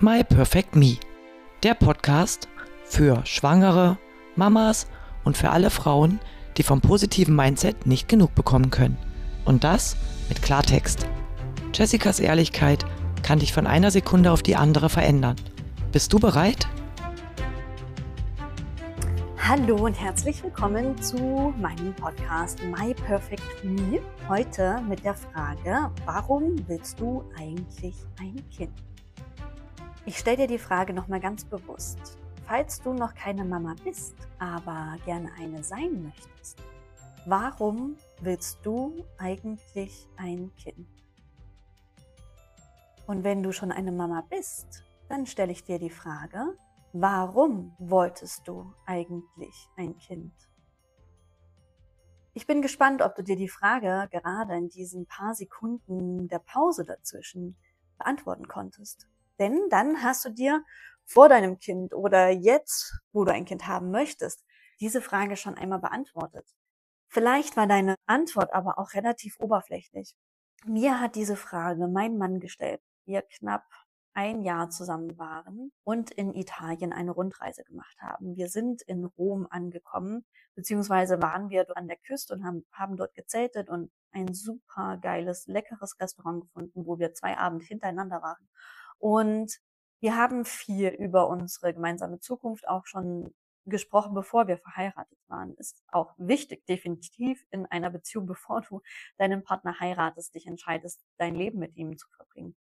My Perfect Me, der Podcast für Schwangere, Mamas und für alle Frauen, die vom positiven Mindset nicht genug bekommen können. Und das mit Klartext. Jessicas Ehrlichkeit kann dich von einer Sekunde auf die andere verändern. Bist du bereit? Hallo und herzlich willkommen zu meinem Podcast My Perfect Me. Heute mit der Frage, warum willst du eigentlich ein Kind? Ich stelle dir die Frage nochmal ganz bewusst. Falls du noch keine Mama bist, aber gerne eine sein möchtest, warum willst du eigentlich ein Kind? Und wenn du schon eine Mama bist, dann stelle ich dir die Frage, warum wolltest du eigentlich ein Kind? Ich bin gespannt, ob du dir die Frage gerade in diesen paar Sekunden der Pause dazwischen beantworten konntest. Denn dann hast du dir vor deinem Kind oder jetzt, wo du ein Kind haben möchtest, diese Frage schon einmal beantwortet. Vielleicht war deine Antwort aber auch relativ oberflächlich. Mir hat diese Frage mein Mann gestellt, wir knapp ein Jahr zusammen waren und in Italien eine Rundreise gemacht haben. Wir sind in Rom angekommen, beziehungsweise waren wir an der Küste und haben, haben dort gezeltet und ein super geiles, leckeres Restaurant gefunden, wo wir zwei Abende hintereinander waren. Und wir haben viel über unsere gemeinsame Zukunft auch schon gesprochen, bevor wir verheiratet waren. Ist auch wichtig, definitiv in einer Beziehung, bevor du deinen Partner heiratest, dich entscheidest, dein Leben mit ihm zu verbringen.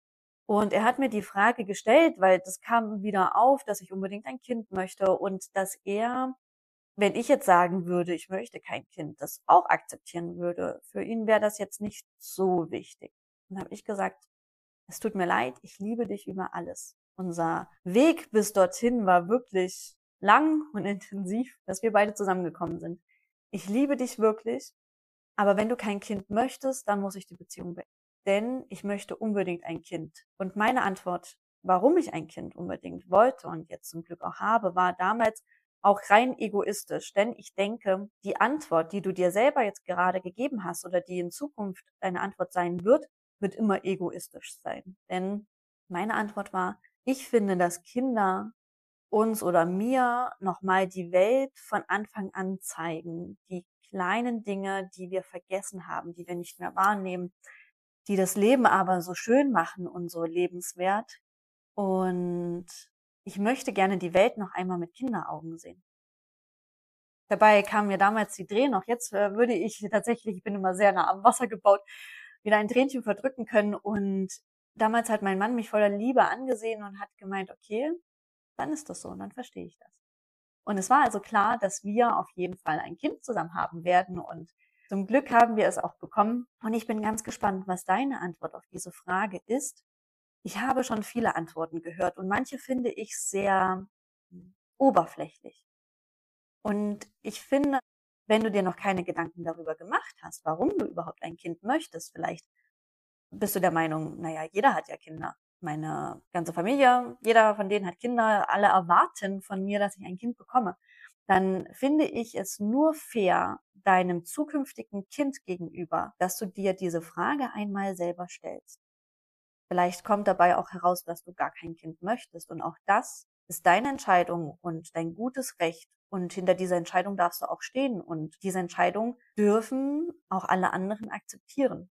Und er hat mir die Frage gestellt, weil das kam wieder auf, dass ich unbedingt ein Kind möchte und dass er, wenn ich jetzt sagen würde, ich möchte kein Kind, das auch akzeptieren würde. Für ihn wäre das jetzt nicht so wichtig. Und habe ich gesagt, es tut mir leid, ich liebe dich über alles. Unser Weg bis dorthin war wirklich lang und intensiv, dass wir beide zusammengekommen sind. Ich liebe dich wirklich, aber wenn du kein Kind möchtest, dann muss ich die Beziehung beenden. Denn ich möchte unbedingt ein Kind. Und meine Antwort, warum ich ein Kind unbedingt wollte und jetzt zum Glück auch habe, war damals auch rein egoistisch. Denn ich denke, die Antwort, die du dir selber jetzt gerade gegeben hast oder die in Zukunft deine Antwort sein wird, wird immer egoistisch sein. Denn meine Antwort war, ich finde, dass Kinder uns oder mir nochmal die Welt von Anfang an zeigen. Die kleinen Dinge, die wir vergessen haben, die wir nicht mehr wahrnehmen, die das Leben aber so schön machen und so lebenswert. Und ich möchte gerne die Welt noch einmal mit Kinderaugen sehen. Dabei kam mir damals die Dreh noch. Jetzt äh, würde ich tatsächlich, ich bin immer sehr nah am Wasser gebaut, wieder ein Tränchen verdrücken können. Und damals hat mein Mann mich voller Liebe angesehen und hat gemeint, okay, dann ist das so und dann verstehe ich das. Und es war also klar, dass wir auf jeden Fall ein Kind zusammen haben werden und zum Glück haben wir es auch bekommen. Und ich bin ganz gespannt, was deine Antwort auf diese Frage ist. Ich habe schon viele Antworten gehört und manche finde ich sehr oberflächlich. Und ich finde, wenn du dir noch keine Gedanken darüber gemacht hast, warum du überhaupt ein Kind möchtest, vielleicht bist du der Meinung, naja, jeder hat ja Kinder. Meine ganze Familie, jeder von denen hat Kinder, alle erwarten von mir, dass ich ein Kind bekomme. Dann finde ich es nur fair deinem zukünftigen Kind gegenüber, dass du dir diese Frage einmal selber stellst. Vielleicht kommt dabei auch heraus, dass du gar kein Kind möchtest und auch das ist deine Entscheidung und dein gutes Recht und hinter dieser Entscheidung darfst du auch stehen. Und diese Entscheidung dürfen auch alle anderen akzeptieren.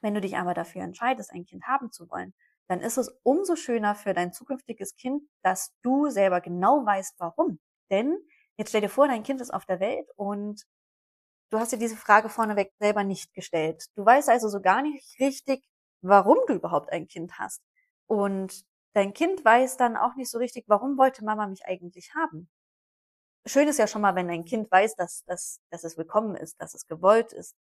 Wenn du dich aber dafür entscheidest, ein Kind haben zu wollen, dann ist es umso schöner für dein zukünftiges Kind, dass du selber genau weißt, warum. Denn jetzt stell dir vor, dein Kind ist auf der Welt und du hast dir diese Frage vorneweg selber nicht gestellt. Du weißt also so gar nicht richtig, warum du überhaupt ein Kind hast. Und dein Kind weiß dann auch nicht so richtig, warum wollte Mama mich eigentlich haben schön ist ja schon mal, wenn ein Kind weiß, dass, dass, dass es willkommen ist, dass es gewollt ist.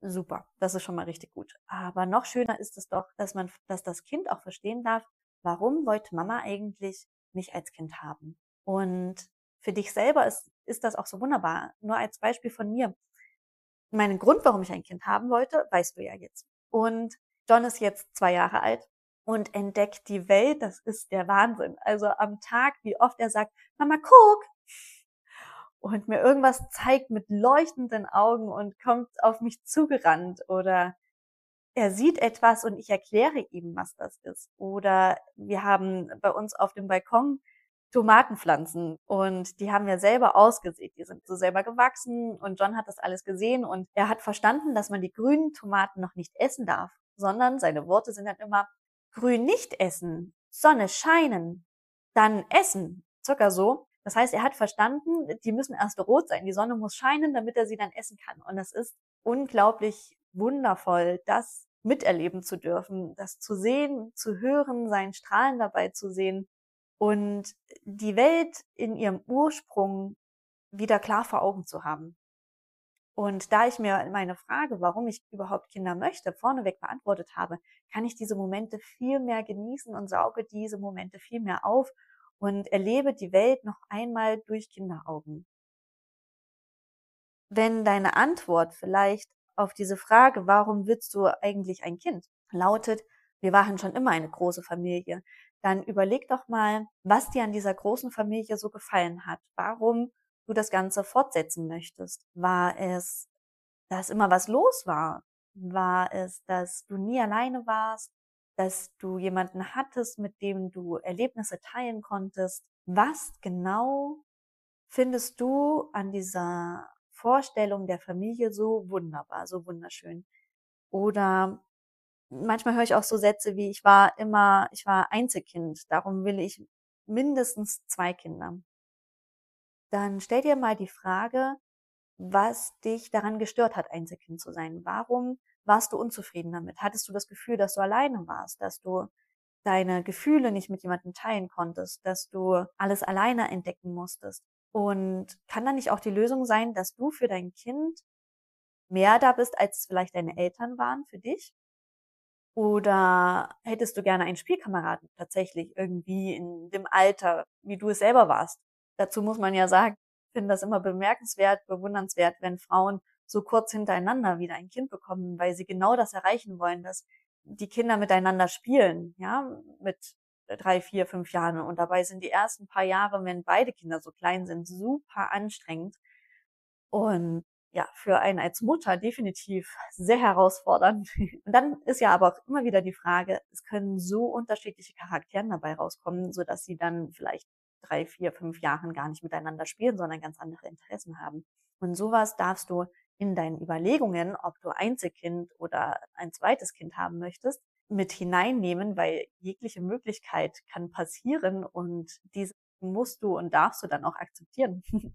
Super, das ist schon mal richtig gut. Aber noch schöner ist es doch, dass man, dass das Kind auch verstehen darf, warum wollte Mama eigentlich mich als Kind haben? Und für dich selber ist, ist das auch so wunderbar. Nur als Beispiel von mir. Meinen Grund, warum ich ein Kind haben wollte, weißt du ja jetzt. Und John ist jetzt zwei Jahre alt und entdeckt die Welt. Das ist der Wahnsinn. Also am Tag, wie oft er sagt, Mama, guck, und mir irgendwas zeigt mit leuchtenden Augen und kommt auf mich zugerannt oder er sieht etwas und ich erkläre ihm, was das ist. Oder wir haben bei uns auf dem Balkon Tomatenpflanzen und die haben wir selber ausgesät. Die sind so selber gewachsen und John hat das alles gesehen und er hat verstanden, dass man die grünen Tomaten noch nicht essen darf, sondern seine Worte sind dann immer grün nicht essen, Sonne scheinen, dann essen. Circa so. Das heißt, er hat verstanden, die müssen erst rot sein, die Sonne muss scheinen, damit er sie dann essen kann. Und das ist unglaublich wundervoll, das miterleben zu dürfen, das zu sehen, zu hören, seinen Strahlen dabei zu sehen und die Welt in ihrem Ursprung wieder klar vor Augen zu haben. Und da ich mir meine Frage, warum ich überhaupt Kinder möchte, vorneweg beantwortet habe, kann ich diese Momente viel mehr genießen und sauge diese Momente viel mehr auf und erlebe die Welt noch einmal durch Kinderaugen. Wenn deine Antwort vielleicht auf diese Frage, warum willst du eigentlich ein Kind, lautet, wir waren schon immer eine große Familie, dann überleg doch mal, was dir an dieser großen Familie so gefallen hat. Warum du das Ganze fortsetzen möchtest. War es, dass immer was los war? War es, dass du nie alleine warst? Dass du jemanden hattest, mit dem du Erlebnisse teilen konntest? Was genau findest du an dieser Vorstellung der Familie so wunderbar, so wunderschön? Oder manchmal höre ich auch so Sätze wie, ich war immer, ich war Einzelkind, darum will ich mindestens zwei Kinder dann stell dir mal die Frage, was dich daran gestört hat, Einzelkind zu sein. Warum warst du unzufrieden damit? Hattest du das Gefühl, dass du alleine warst, dass du deine Gefühle nicht mit jemandem teilen konntest, dass du alles alleine entdecken musstest? Und kann da nicht auch die Lösung sein, dass du für dein Kind mehr da bist, als vielleicht deine Eltern waren für dich? Oder hättest du gerne einen Spielkameraden tatsächlich irgendwie in dem Alter, wie du es selber warst? Dazu muss man ja sagen, ich finde das immer bemerkenswert, bewundernswert, wenn Frauen so kurz hintereinander wieder ein Kind bekommen, weil sie genau das erreichen wollen, dass die Kinder miteinander spielen, ja, mit drei, vier, fünf Jahren. Und dabei sind die ersten paar Jahre, wenn beide Kinder so klein sind, super anstrengend. Und ja, für einen als Mutter definitiv sehr herausfordernd. Und dann ist ja aber auch immer wieder die Frage, es können so unterschiedliche Charakteren dabei rauskommen, so dass sie dann vielleicht drei, vier, fünf Jahren gar nicht miteinander spielen, sondern ganz andere Interessen haben. Und sowas darfst du in deinen Überlegungen, ob du Einzelkind oder ein zweites Kind haben möchtest, mit hineinnehmen, weil jegliche Möglichkeit kann passieren und diese musst du und darfst du dann auch akzeptieren.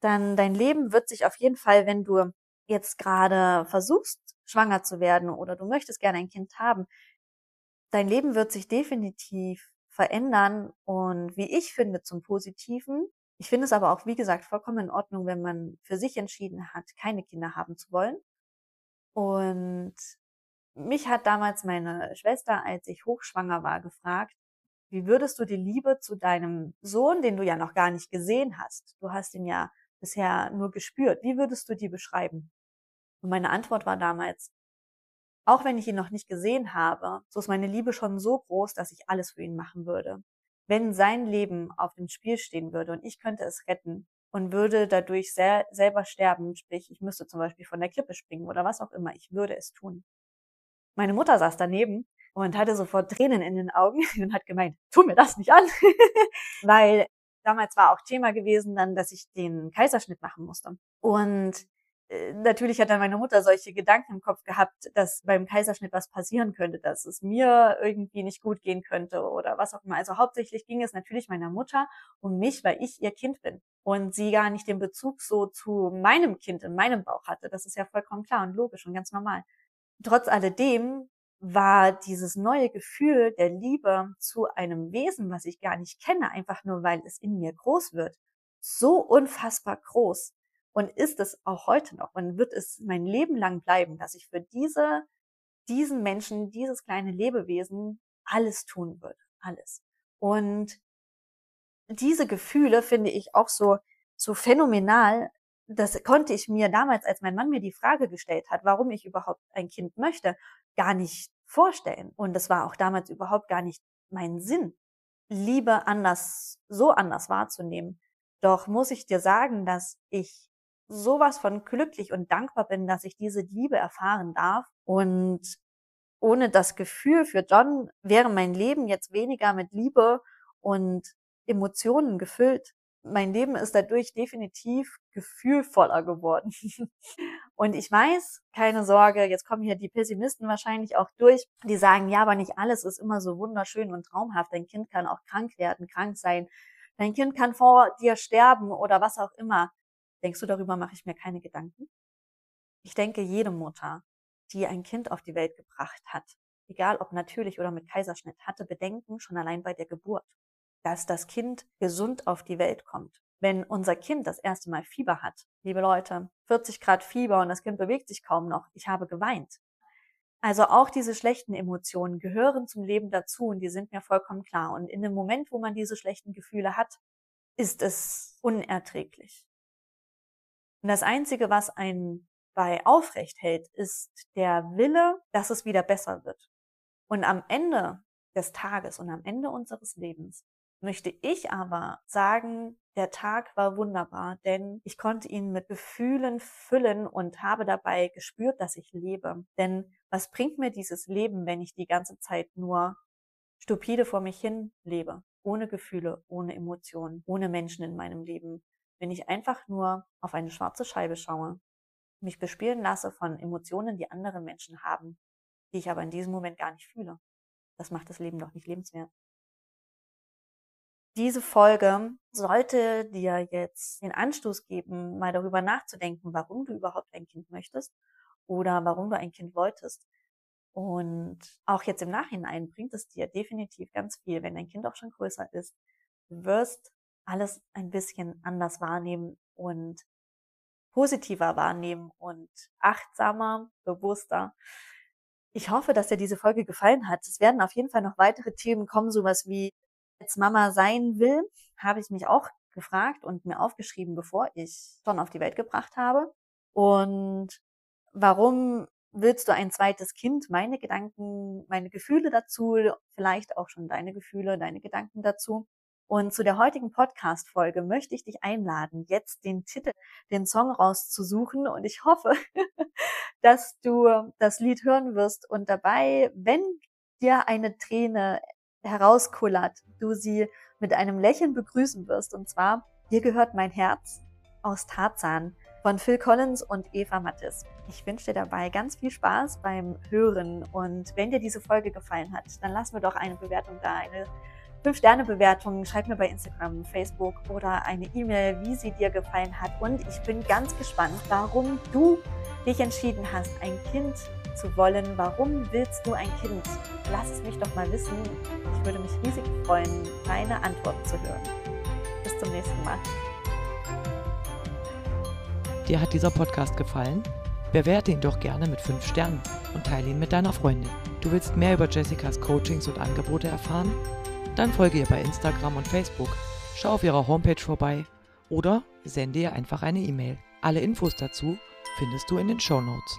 dann dein Leben wird sich auf jeden Fall, wenn du jetzt gerade versuchst, schwanger zu werden oder du möchtest gerne ein Kind haben, dein Leben wird sich definitiv verändern und wie ich finde zum Positiven. Ich finde es aber auch, wie gesagt, vollkommen in Ordnung, wenn man für sich entschieden hat, keine Kinder haben zu wollen. Und mich hat damals meine Schwester, als ich hochschwanger war, gefragt, wie würdest du die Liebe zu deinem Sohn, den du ja noch gar nicht gesehen hast, du hast ihn ja bisher nur gespürt, wie würdest du die beschreiben? Und meine Antwort war damals, auch wenn ich ihn noch nicht gesehen habe, so ist meine Liebe schon so groß, dass ich alles für ihn machen würde. Wenn sein Leben auf dem Spiel stehen würde und ich könnte es retten und würde dadurch sehr, selber sterben, sprich, ich müsste zum Beispiel von der Klippe springen oder was auch immer, ich würde es tun. Meine Mutter saß daneben und hatte sofort Tränen in den Augen und hat gemeint, tu mir das nicht an, weil damals war auch Thema gewesen dann, dass ich den Kaiserschnitt machen musste. Und natürlich hat dann meine Mutter solche Gedanken im Kopf gehabt, dass beim Kaiserschnitt was passieren könnte, dass es mir irgendwie nicht gut gehen könnte oder was auch immer. Also hauptsächlich ging es natürlich meiner Mutter um mich, weil ich ihr Kind bin und sie gar nicht den Bezug so zu meinem Kind in meinem Bauch hatte. Das ist ja vollkommen klar und logisch und ganz normal. Trotz alledem war dieses neue Gefühl der Liebe zu einem Wesen, was ich gar nicht kenne, einfach nur weil es in mir groß wird, so unfassbar groß, und ist es auch heute noch und wird es mein Leben lang bleiben, dass ich für diese, diesen Menschen, dieses kleine Lebewesen alles tun würde. Alles. Und diese Gefühle finde ich auch so, so phänomenal. Das konnte ich mir damals, als mein Mann mir die Frage gestellt hat, warum ich überhaupt ein Kind möchte, gar nicht vorstellen. Und das war auch damals überhaupt gar nicht mein Sinn, Liebe anders, so anders wahrzunehmen. Doch muss ich dir sagen, dass ich sowas von glücklich und dankbar bin, dass ich diese Liebe erfahren darf. Und ohne das Gefühl für John wäre mein Leben jetzt weniger mit Liebe und Emotionen gefüllt. Mein Leben ist dadurch definitiv gefühlvoller geworden. und ich weiß, keine Sorge, jetzt kommen hier die Pessimisten wahrscheinlich auch durch, die sagen, ja, aber nicht alles ist immer so wunderschön und traumhaft. Dein Kind kann auch krank werden, krank sein. Dein Kind kann vor dir sterben oder was auch immer. Denkst du, darüber mache ich mir keine Gedanken? Ich denke, jede Mutter, die ein Kind auf die Welt gebracht hat, egal ob natürlich oder mit Kaiserschnitt, hatte Bedenken schon allein bei der Geburt, dass das Kind gesund auf die Welt kommt. Wenn unser Kind das erste Mal Fieber hat, liebe Leute, 40 Grad Fieber und das Kind bewegt sich kaum noch, ich habe geweint. Also auch diese schlechten Emotionen gehören zum Leben dazu und die sind mir vollkommen klar. Und in dem Moment, wo man diese schlechten Gefühle hat, ist es unerträglich. Und das Einzige, was einen bei aufrecht hält, ist der Wille, dass es wieder besser wird. Und am Ende des Tages und am Ende unseres Lebens möchte ich aber sagen, der Tag war wunderbar, denn ich konnte ihn mit Gefühlen füllen und habe dabei gespürt, dass ich lebe. Denn was bringt mir dieses Leben, wenn ich die ganze Zeit nur stupide vor mich hin lebe? Ohne Gefühle, ohne Emotionen, ohne Menschen in meinem Leben wenn ich einfach nur auf eine schwarze Scheibe schaue, mich bespielen lasse von Emotionen, die andere Menschen haben, die ich aber in diesem Moment gar nicht fühle. Das macht das Leben doch nicht lebenswert. Diese Folge sollte dir jetzt den Anstoß geben, mal darüber nachzudenken, warum du überhaupt ein Kind möchtest oder warum du ein Kind wolltest. Und auch jetzt im Nachhinein bringt es dir definitiv ganz viel, wenn dein Kind auch schon größer ist. Du wirst alles ein bisschen anders wahrnehmen und positiver wahrnehmen und achtsamer, bewusster. Ich hoffe, dass dir diese Folge gefallen hat. Es werden auf jeden Fall noch weitere Themen kommen, sowas wie als Mama sein will, habe ich mich auch gefragt und mir aufgeschrieben, bevor ich schon auf die Welt gebracht habe. Und warum willst du ein zweites Kind? Meine Gedanken, meine Gefühle dazu, vielleicht auch schon deine Gefühle, deine Gedanken dazu. Und zu der heutigen Podcast-Folge möchte ich dich einladen, jetzt den Titel, den Song rauszusuchen. Und ich hoffe, dass du das Lied hören wirst und dabei, wenn dir eine Träne herauskullert, du sie mit einem Lächeln begrüßen wirst. Und zwar, hier gehört mein Herz aus Tarzan von Phil Collins und Eva Mattis. Ich wünsche dir dabei ganz viel Spaß beim Hören und wenn dir diese Folge gefallen hat, dann lass mir doch eine Bewertung da, eine 5-Sterne-Bewertungen, schreib mir bei Instagram, Facebook oder eine E-Mail, wie sie dir gefallen hat. Und ich bin ganz gespannt, warum du dich entschieden hast, ein Kind zu wollen. Warum willst du ein Kind? Lass es mich doch mal wissen. Ich würde mich riesig freuen, deine Antworten zu hören. Bis zum nächsten Mal. Dir hat dieser Podcast gefallen? Bewerte ihn doch gerne mit 5 Sternen und teile ihn mit deiner Freundin. Du willst mehr über Jessicas Coachings und Angebote erfahren? Dann folge ihr bei Instagram und Facebook, schau auf ihrer Homepage vorbei oder sende ihr einfach eine E-Mail. Alle Infos dazu findest du in den Show Notes.